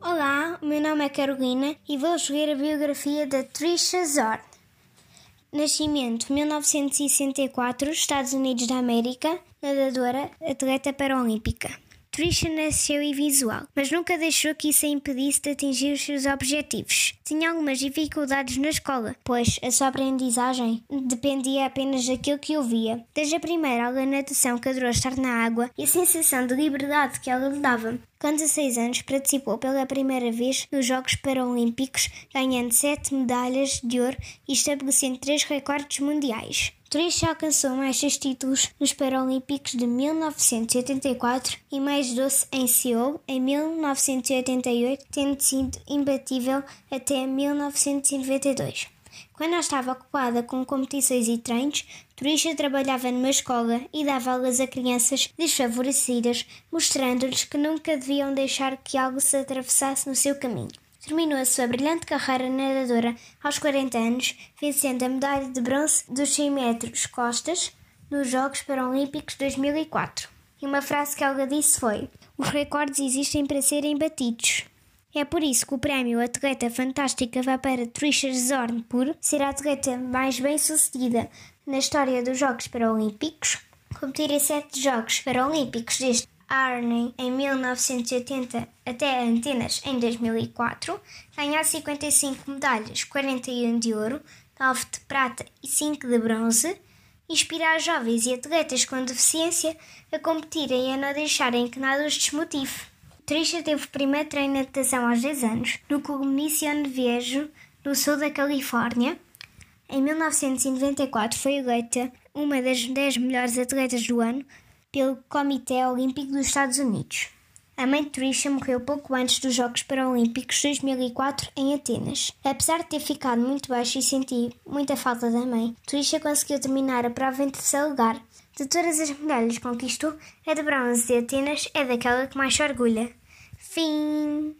Olá, o meu nome é Carolina e vou escolher a biografia da Trisha Zorn. Nascimento 1964, Estados Unidos da América, nadadora, atleta paralímpica. Trisha nasceu invisual, mas nunca deixou que isso a impedisse de atingir os seus objetivos. Tinha algumas dificuldades na escola, pois a sua aprendizagem dependia apenas daquilo que ouvia. Desde a primeira aula de natação que adorou estar na água e a sensação de liberdade que ela lhe dava. Com 16 anos, participou pela primeira vez nos Jogos Paralímpicos, ganhando 7 medalhas de ouro e estabelecendo 3 recordes mundiais. Trisha alcançou mais seis títulos nos Paralímpicos de 1984 e mais doce em Seul em 1988, tendo sido imbatível até 1992. Quando ela estava ocupada com competições e treinos, Trisha trabalhava numa escola e dava aulas a crianças desfavorecidas, mostrando-lhes que nunca deviam deixar que algo se atravessasse no seu caminho. Terminou a sua brilhante carreira nadadora aos 40 anos, vencendo a medalha de bronze dos 100 metros costas nos Jogos Paralímpicos 2004. E uma frase que ela disse foi: Os recordes existem para serem batidos. É por isso que o prémio Atleta Fantástica vai para Trisha Zorn por ser a atleta mais bem-sucedida na história dos Jogos Paralímpicos, competir em sete Jogos Paralímpicos desde Arnhem em 1980 até Antenas em 2004, ganhar 55 medalhas, 41 de ouro, 9 de prata e 5 de bronze, inspirar jovens e atletas com deficiência a competirem e a não deixarem que nada os desmotive. Trisha teve o primeiro treino de natação aos 10 anos, no Clube Viejo, no sul da Califórnia. Em 1994 foi eleita uma das 10 melhores atletas do ano pelo Comitê Olímpico dos Estados Unidos. A mãe de Trisha morreu pouco antes dos Jogos Paralímpicos de 2004 em Atenas. Apesar de ter ficado muito baixo e sentir muita falta da mãe, Trisha conseguiu terminar a prova em terceiro lugar. De todas as medalhas que conquistou, a de bronze de Atenas é daquela que mais se orgulha. Fim.